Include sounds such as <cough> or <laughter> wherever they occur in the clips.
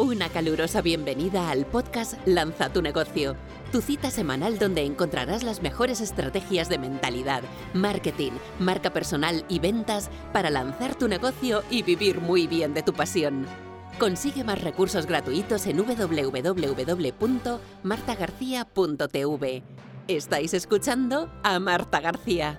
Una calurosa bienvenida al podcast Lanza tu negocio, tu cita semanal donde encontrarás las mejores estrategias de mentalidad, marketing, marca personal y ventas para lanzar tu negocio y vivir muy bien de tu pasión. Consigue más recursos gratuitos en www.martagarcía.tv. Estáis escuchando a Marta García.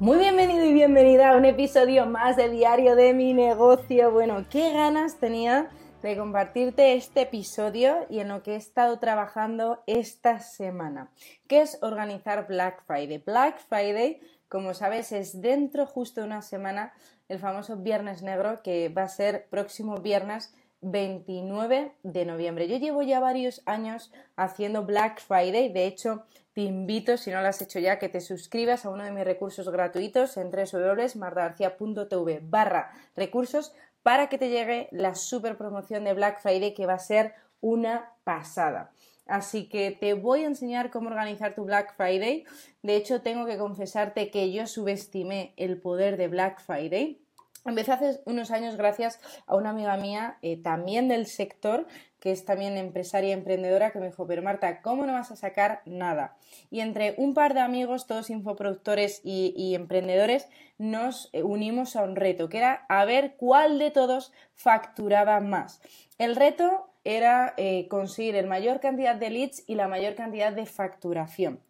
Muy bienvenido y bienvenida a un episodio más de Diario de mi negocio. Bueno, qué ganas tenía de compartirte este episodio y en lo que he estado trabajando esta semana, que es organizar Black Friday. Black Friday, como sabes, es dentro justo de una semana el famoso Viernes Negro que va a ser próximo viernes 29 de noviembre. Yo llevo ya varios años haciendo Black Friday, de hecho te invito, si no lo has hecho ya, que te suscribas a uno de mis recursos gratuitos en www.martagarcia.tv barra recursos para que te llegue la super promoción de Black Friday que va a ser una pasada. Así que te voy a enseñar cómo organizar tu Black Friday. De hecho, tengo que confesarte que yo subestimé el poder de Black Friday. Empecé hace unos años gracias a una amiga mía, eh, también del sector, que es también empresaria emprendedora, que me dijo, pero Marta, ¿cómo no vas a sacar nada? Y entre un par de amigos, todos infoproductores y, y emprendedores, nos eh, unimos a un reto, que era a ver cuál de todos facturaba más. El reto era eh, conseguir la mayor cantidad de leads y la mayor cantidad de facturación.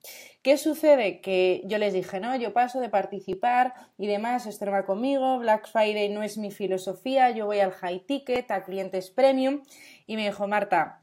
¿Qué sucede? Que yo les dije, no, yo paso de participar y demás, esto no va conmigo, Black Friday no es mi filosofía, yo voy al high ticket, a clientes premium, y me dijo, Marta,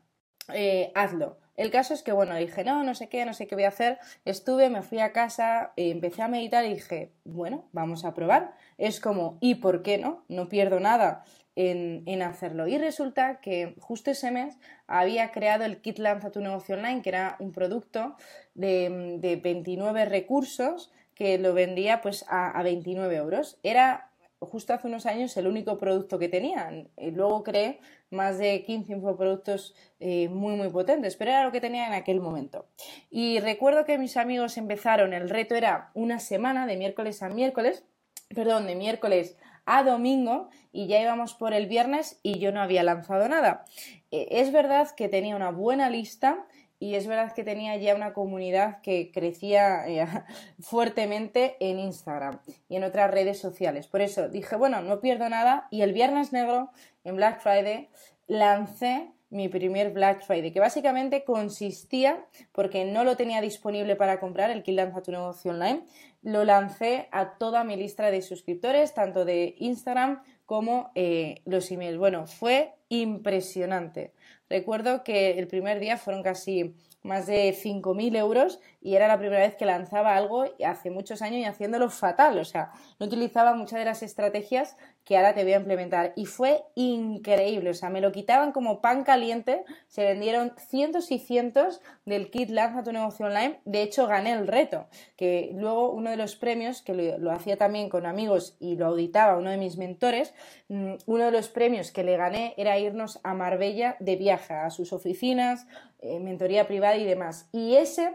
eh, hazlo. El caso es que, bueno, dije, no, no sé qué, no sé qué voy a hacer. Estuve, me fui a casa, eh, empecé a meditar y dije, bueno, vamos a probar. Es como, ¿y por qué no? No pierdo nada en, hacerlo. Y resulta que justo ese mes había creado el Kit Lanza tu negocio online, que era un producto de, de 29 recursos que lo vendía pues a, a 29 euros. Era justo hace unos años el único producto que tenían. Y luego creé más de 15 infoproductos eh, muy muy potentes, pero era lo que tenía en aquel momento. Y recuerdo que mis amigos empezaron, el reto era una semana de miércoles a miércoles, perdón, de miércoles a domingo y ya íbamos por el viernes y yo no había lanzado nada. Eh, es verdad que tenía una buena lista y es verdad que tenía ya una comunidad que crecía eh, <laughs> fuertemente en Instagram y en otras redes sociales. Por eso dije, bueno, no pierdo nada y el viernes negro en Black Friday lancé mi primer Black Friday, que básicamente consistía, porque no lo tenía disponible para comprar, el que lanza tu negocio online, lo lancé a toda mi lista de suscriptores, tanto de Instagram como eh, los emails. Bueno, fue impresionante. Recuerdo que el primer día fueron casi más de 5.000 euros y era la primera vez que lanzaba algo hace muchos años y haciéndolo fatal. O sea, no utilizaba muchas de las estrategias que ahora te voy a implementar. Y fue increíble. O sea, me lo quitaban como pan caliente. Se vendieron cientos y cientos del kit Lanza tu negocio online. De hecho, gané el reto. Que luego uno de los premios, que lo, hacía también con amigos y lo auditaba uno de mis mentores, mm, uno de los premios que le gané era irnos a Marbella de viaje, a sus oficinas, eh, mentoría privada y demás. Y ese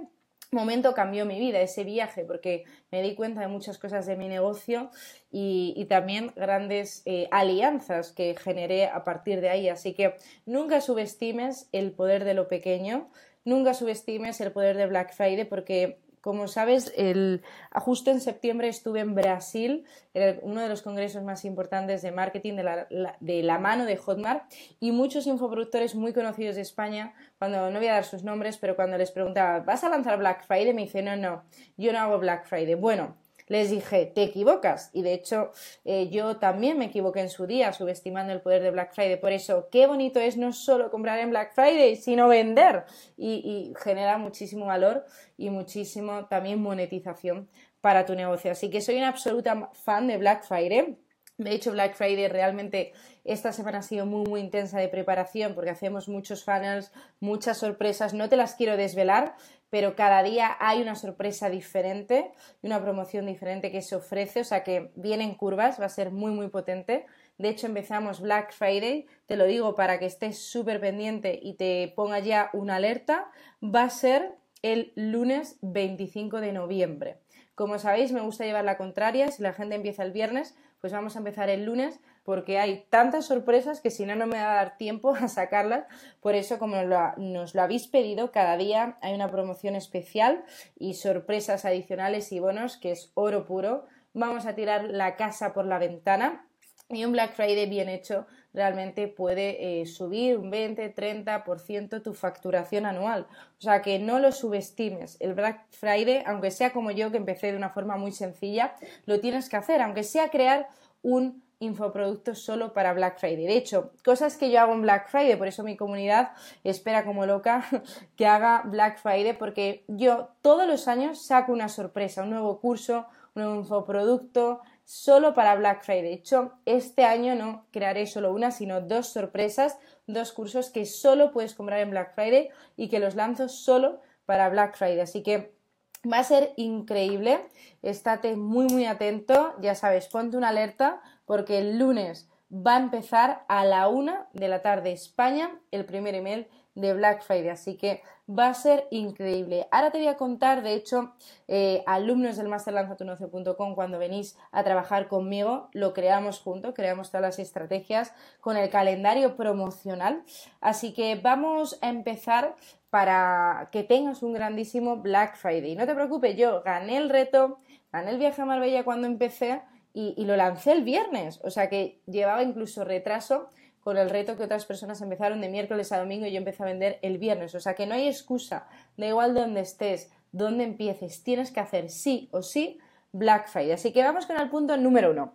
momento cambió mi vida, ese viaje, porque me di cuenta de muchas cosas de mi negocio y, también grandes eh, alianzas que generé a partir de ahí. Así que nunca subestimes el poder de lo pequeño, nunca subestimes el poder de Black Friday porque como sabes, el, justo en septiembre estuve en Brasil, en uno de los congresos más importantes de marketing de la, mano de Hotmart, y muchos infoproductores muy conocidos de España, cuando no voy a dar sus nombres, pero cuando les preguntaba, ¿vas a lanzar Black Friday? Me dice, no, no, yo no hago Black Friday. Bueno, les dije, te equivocas. Y de hecho, eh, yo también me equivoqué en su día, subestimando el poder de Black Friday. Por eso, qué bonito es no solo comprar en Black Friday, sino vender. Y, genera muchísimo valor y muchísimo también monetización para tu negocio. Así que soy una absoluta fan de Black Friday. De hecho, Black Friday realmente esta semana ha sido muy, muy intensa de preparación porque hacemos muchos funnels, muchas sorpresas. No te las quiero desvelar, pero cada día hay una sorpresa diferente y una promoción diferente que se ofrece, o sea que vienen curvas, va a ser muy muy potente. De hecho, empezamos Black Friday, te lo digo para que estés súper pendiente y te ponga ya una alerta, va a ser el lunes 25 de noviembre. Como sabéis, me gusta llevar la contraria. Si la gente empieza el viernes, pues vamos a empezar el lunes porque hay tantas sorpresas que si no, no me va a dar tiempo a sacarlas. Por eso, como nos lo habéis pedido, cada día hay una promoción especial y sorpresas adicionales y bonos que es oro puro. Vamos a tirar la casa por la ventana y un Black Friday bien hecho realmente puede eh, subir un 20-30% tu facturación anual. O sea que no lo subestimes. El Black Friday, aunque sea como yo, que empecé de una forma muy sencilla, lo tienes que hacer, aunque sea crear un infoproducto solo para Black Friday. De hecho, cosas que yo hago en Black Friday, por eso mi comunidad espera como loca <laughs> que haga Black Friday, porque yo todos los años saco una sorpresa, un nuevo curso, un nuevo infoproducto, solo para Black Friday. De hecho, este año no crearé solo una, sino dos sorpresas, dos cursos que solo puedes comprar en Black Friday y que los lanzo solo para Black Friday. Así que va a ser increíble. Estate muy, muy atento. Ya sabes, ponte una alerta porque el lunes va a empezar a la una de la tarde España el primer email de Black Friday. Así que va a ser increíble. Ahora te voy a contar, de hecho, eh, alumnos del masterlanzatunocio.com, cuando venís a trabajar conmigo, lo creamos juntos, creamos todas las estrategias con el calendario promocional. Así que vamos a empezar para que tengas un grandísimo Black Friday. No te preocupes, yo gané el reto, gané el viaje a Marbella cuando empecé y, y lo lancé el viernes, o sea que llevaba incluso retraso con el reto que otras personas empezaron de miércoles a domingo y yo empecé a vender el viernes. O sea que no hay excusa, da igual donde estés, donde empieces, tienes que hacer sí o sí Black Friday. Así que vamos con el punto número uno.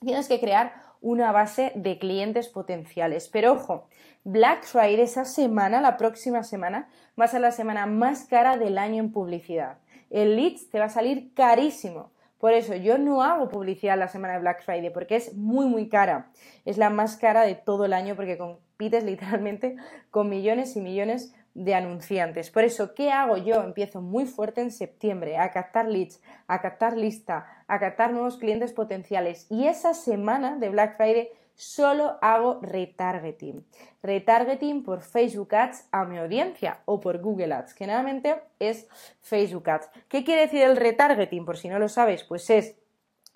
Tienes que crear una base de clientes potenciales. Pero ojo, Black Friday esa semana, la próxima semana, va a ser la semana más cara del año en publicidad. El leads te va a salir carísimo. Por eso yo no hago publicidad la semana de Black Friday porque es muy muy cara. Es la más cara de todo el año porque compites <laughs> literalmente con millones y millones de anunciantes. Por eso, ¿qué hago yo? Empiezo muy fuerte en septiembre a captar leads, a captar lista, a captar nuevos clientes potenciales. Y esa semana de Black Friday solo hago retargeting. Retargeting por Facebook Ads a mi audiencia o por Google Ads. Generalmente es Facebook Ads. ¿Qué quiere decir el retargeting? Por si no lo sabes, pues es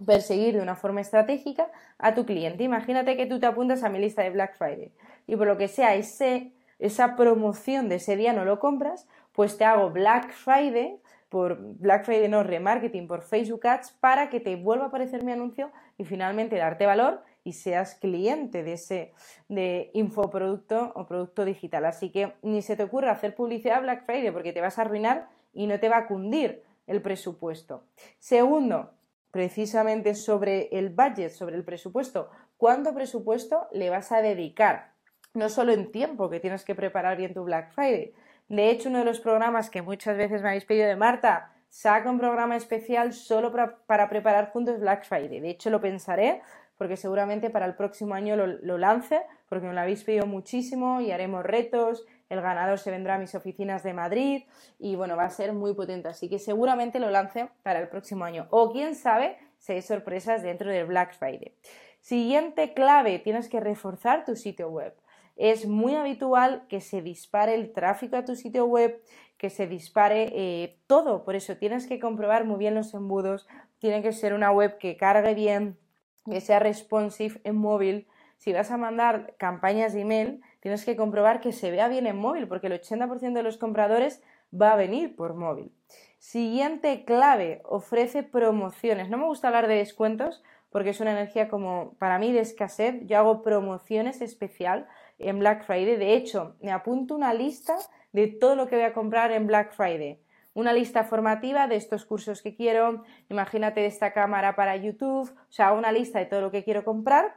perseguir de una forma estratégica a tu cliente. Imagínate que tú te apuntas a mi lista de Black Friday y por lo que sea ese, esa promoción de ese día no lo compras, pues te hago Black Friday por Black Friday no remarketing por Facebook Ads para que te vuelva a aparecer mi anuncio y finalmente darte valor y seas cliente de ese de infoproducto o producto digital. Así que ni se te ocurra hacer publicidad Black Friday porque te vas a arruinar y no te va a cundir el presupuesto. Segundo, precisamente sobre el budget, sobre el presupuesto. ¿Cuánto presupuesto le vas a dedicar? No solo en tiempo, que tienes que preparar bien tu Black Friday. De hecho, uno de los programas que muchas veces me habéis pedido de Marta, saca un programa especial solo para, para preparar juntos Black Friday. De hecho, lo pensaré porque seguramente para el próximo año lo, lance, porque me lo habéis pedido muchísimo y haremos retos, el ganador se vendrá a mis oficinas de Madrid y bueno, va a ser muy potente, así que seguramente lo lance para el próximo año. O quién sabe si hay sorpresas dentro del Black Friday. Siguiente clave, tienes que reforzar tu sitio web. Es muy habitual que se dispare el tráfico a tu sitio web, que se dispare eh, todo, por eso tienes que comprobar muy bien los embudos, tiene que ser una web que cargue bien, que sea responsive en móvil. Si vas a mandar campañas de email, tienes que comprobar que se vea bien en móvil, porque el 80% de los compradores va a venir por móvil. Siguiente clave, ofrece promociones. No me gusta hablar de descuentos porque es una energía como para mí de escasez. Yo hago promociones especial en Black Friday. De hecho, me apunto una lista de todo lo que voy a comprar en Black Friday una lista formativa de estos cursos que quiero, imagínate esta cámara para YouTube, o sea, una lista de todo lo que quiero comprar.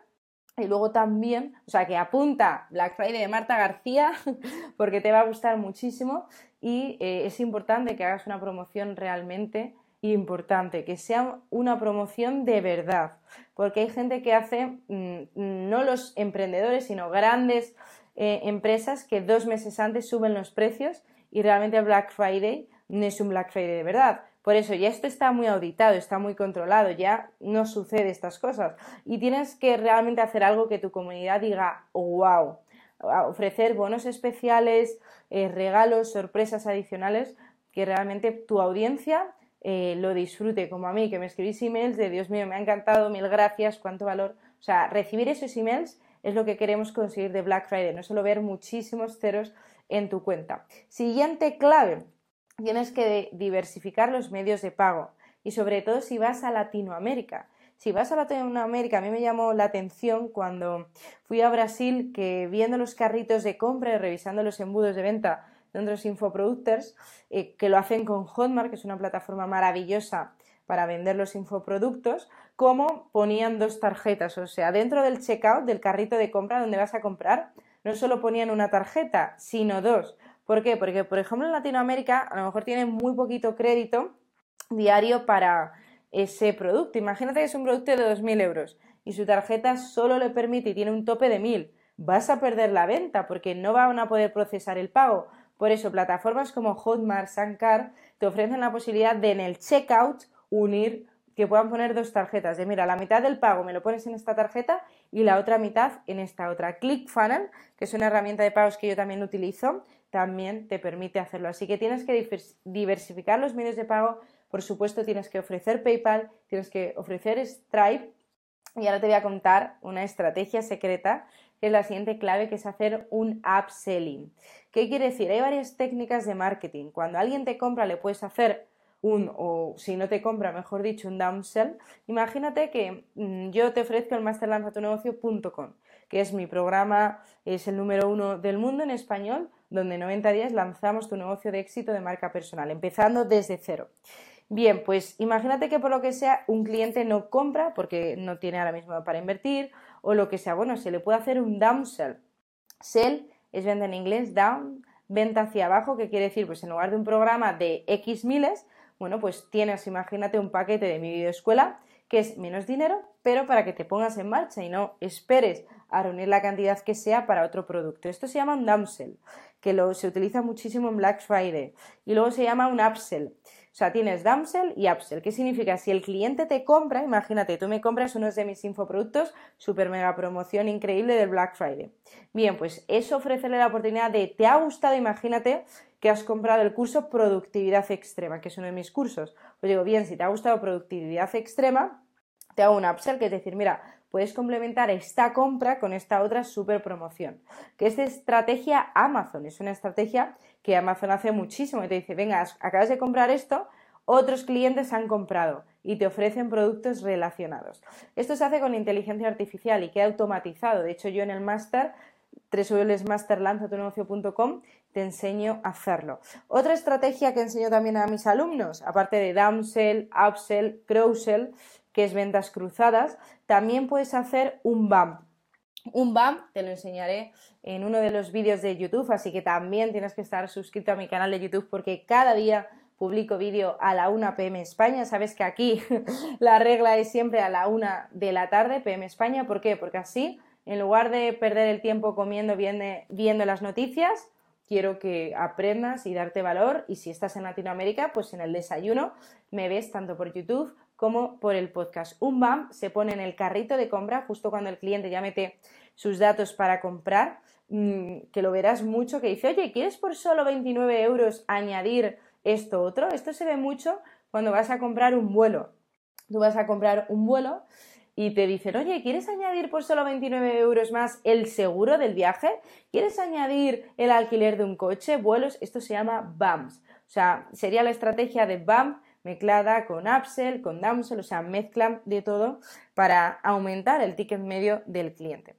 Y luego también, o sea, que apunta Black Friday de Marta García, <laughs> porque te va a gustar muchísimo. Y eh, es importante que hagas una promoción realmente importante, que sea una promoción de verdad, porque hay gente que hace, mm, no los emprendedores, sino grandes eh, empresas que dos meses antes suben los precios y realmente Black Friday no es un Black Friday de verdad. Por eso ya esto está muy auditado, está muy controlado, ya no sucede estas cosas. Y tienes que realmente hacer algo que tu comunidad diga, wow, ofrecer bonos especiales, eh, regalos, sorpresas adicionales que realmente tu audiencia eh, lo disfrute como a mí, que me escribís emails de Dios mío, me ha encantado, mil gracias, cuánto valor. O sea, recibir esos emails es lo que queremos conseguir de Black Friday, no solo ver muchísimos ceros en tu cuenta. Siguiente clave, tienes que diversificar los medios de pago y sobre todo si vas a Latinoamérica. Si vas a Latinoamérica, a mí me llamó la atención cuando fui a Brasil que viendo los carritos de compra y revisando los embudos de venta de otros infoproductors, eh, que lo hacen con Hotmart, que es una plataforma maravillosa para vender los infoproductos, como ponían dos tarjetas, o sea, dentro del checkout del carrito de compra donde vas a comprar, no solo ponían una tarjeta, sino dos. ¿Por qué? Porque, por ejemplo, en Latinoamérica a lo mejor tienen muy poquito crédito diario para ese producto. Imagínate que es un producto de 2.000 euros y su tarjeta solo le permite y tiene un tope de 1.000. Vas a perder la venta porque no van a poder procesar el pago. Por eso, plataformas como Hotmart, Sankar te ofrecen la posibilidad de en el checkout unir que puedan poner dos tarjetas. De mira, la mitad del pago me lo pones en esta tarjeta y la otra mitad en esta otra. ClickFunnels, que es una herramienta de pagos que yo también utilizo, también te permite hacerlo. Así que tienes que diversificar los medios de pago por supuesto, tienes que ofrecer PayPal, tienes que ofrecer Stripe. Y ahora te voy a contar una estrategia secreta, que es la siguiente clave, que es hacer un upselling. ¿Qué quiere decir? Hay varias técnicas de marketing. Cuando alguien te compra, le puedes hacer un, o si no te compra, mejor dicho, un downsell. Imagínate que mm, yo te ofrezco el masterlanzatunegocio.com, que es mi programa, es el número uno del mundo en español, donde en 90 días lanzamos tu negocio de éxito de marca personal, empezando desde cero. Bien, pues imagínate que por lo que sea un cliente no compra porque no tiene ahora mismo para invertir o lo que sea. Bueno, se le puede hacer un downsell. Sell es venta en inglés, down, venta hacia abajo, que quiere decir, pues en lugar de un programa de X miles, bueno, pues tienes, imagínate, un paquete de mi videoescuela que es menos dinero, pero para que te pongas en marcha y no esperes a reunir la cantidad que sea para otro producto. Esto se llama un downsell, que lo, se utiliza muchísimo en Black Friday. Y luego se llama un upsell. O sea, tienes downsell y upsell. ¿Qué significa? Si el cliente te compra, imagínate, tú me compras unos de mis infoproductos, super mega promoción increíble del Black Friday. Bien, pues eso ofrecerle la oportunidad de, ¿te ha gustado? Imagínate que has comprado el curso Productividad Extrema, que es uno de mis cursos. Pues digo, bien, si te ha gustado Productividad Extrema, te hago un upsell, que es decir, mira, puedes complementar esta compra con esta otra super promoción. Que es de estrategia Amazon, es una estrategia que Amazon hace muchísimo y te dice, venga, acabas de comprar esto, otros clientes han comprado y te ofrecen productos relacionados. Esto se hace con inteligencia artificial y queda automatizado. De hecho, yo en el máster www.masterlanzatunegocio.com te enseño a hacerlo. Otra estrategia que enseño también a mis alumnos, aparte de downsell, upsell, crowsell, que es ventas cruzadas, también puedes hacer un BAM. Un BAM te lo enseñaré en uno de los vídeos de YouTube, así que también tienes que estar suscrito a mi canal de YouTube porque cada día publico vídeo a la 1 pm España. Sabes que aquí <laughs> la regla es siempre a la 1 de la tarde pm España. ¿Por qué? Porque así, en lugar de perder el tiempo comiendo, viendo las noticias, quiero que aprendas y darte valor. Y si estás en Latinoamérica, pues en el desayuno me ves tanto por YouTube como por el podcast. Un BAM se pone en el carrito de compra justo cuando el cliente ya mete sus datos para comprar, mm, que lo verás mucho, que dice, oye, ¿quieres por solo 29 euros añadir esto otro? Esto se ve mucho cuando vas a comprar un vuelo. Tú vas a comprar un vuelo y te dicen, oye, ¿quieres añadir por solo 29 euros más el seguro del viaje? ¿Quieres añadir el alquiler de un coche, vuelos? Esto se llama BAMS. O sea, sería la estrategia de BAM mezclada con upsell, con downsell, o sea, mezclan de todo para aumentar el ticket medio del cliente.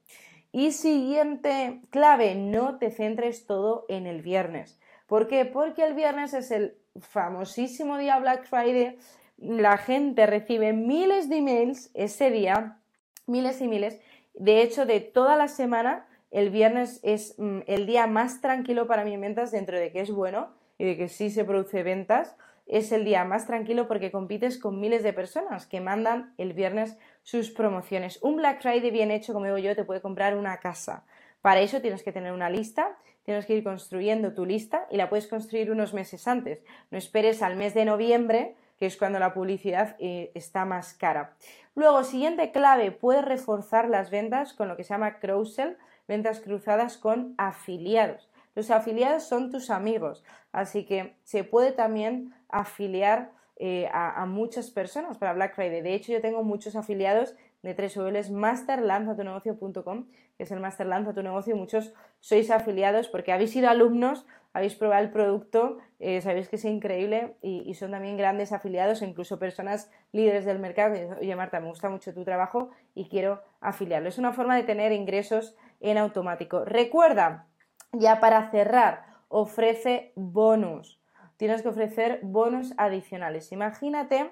Y siguiente clave, no te centres todo en el viernes. ¿Por qué? Porque el viernes es el famosísimo día Black Friday. La gente recibe miles de emails ese día, miles y miles. De hecho, de toda la semana, el viernes es mm, el día más tranquilo para mis ventas dentro de que es bueno y de que sí se produce ventas es el día más tranquilo porque compites con miles de personas que mandan el viernes sus promociones. Un Black Friday bien hecho, como digo yo, te puede comprar una casa. Para eso tienes que tener una lista, tienes que ir construyendo tu lista y la puedes construir unos meses antes. No esperes al mes de noviembre, que es cuando la publicidad eh, está más cara. Luego, siguiente clave, puedes reforzar las ventas con lo que se llama cross-sell, ventas cruzadas con afiliados. Los afiliados son tus amigos, así que se puede también afiliar eh, a, muchas personas para Black Friday. De hecho, yo tengo muchos afiliados de www.masterlanzatunegocio.com, que es el Master Lanza tu negocio, muchos sois afiliados porque habéis sido alumnos, habéis probado el producto, eh, sabéis que es increíble y, son también grandes afiliados, incluso personas líderes del mercado que oye Marta, me gusta mucho tu trabajo y quiero afiliarlo. Es una forma de tener ingresos en automático. Recuerda, ya para cerrar, ofrece bonus. Tienes que ofrecer bonos adicionales. Imagínate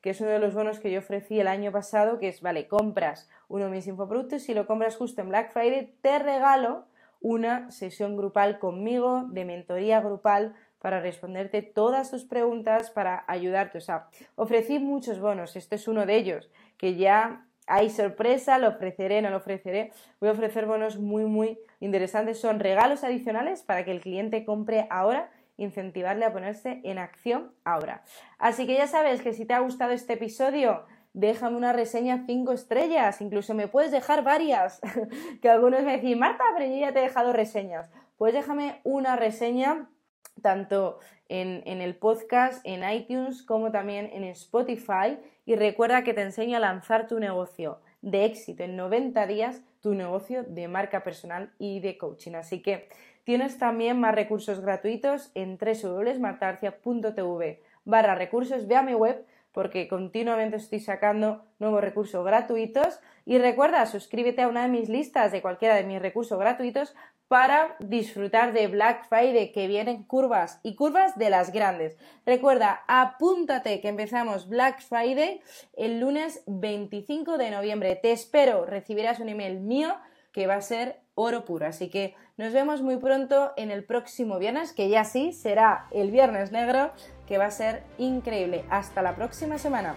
que es uno de los bonos que yo ofrecí el año pasado, que es, vale, compras uno de mis infoproductos y lo compras justo en Black Friday, te regalo una sesión grupal conmigo de mentoría grupal para responderte todas tus preguntas, para ayudarte. O sea, ofrecí muchos bonos, este es uno de ellos, que ya hay sorpresa, lo ofreceré, no lo ofreceré. Voy a ofrecer bonos muy, muy interesantes. Son regalos adicionales para que el cliente compre ahora incentivarle a ponerse en acción ahora. Así que ya sabes que si te ha gustado este episodio, déjame una reseña 5 estrellas, incluso me puedes dejar varias, <laughs> que algunos me dicen, Marta, pero yo ya te he dejado reseñas. Pues déjame una reseña tanto en, en, el podcast, en iTunes, como también en Spotify. Y recuerda que te enseño a lanzar tu negocio de éxito en 90 días, tu negocio de marca personal y de coaching. Así que Tienes también más recursos gratuitos en www.martarcia.tv barra recursos. Ve a mi web porque continuamente estoy sacando nuevos recursos gratuitos. Y recuerda, suscríbete a una de mis listas de cualquiera de mis recursos gratuitos para disfrutar de Black Friday, que vienen curvas y curvas de las grandes. Recuerda, apúntate que empezamos Black Friday el lunes 25 de noviembre. Te espero, recibirás un email mío que va a ser oro puro. Así que nos vemos muy pronto en el próximo viernes, que ya sí será el viernes negro, que va a ser increíble. Hasta la próxima semana.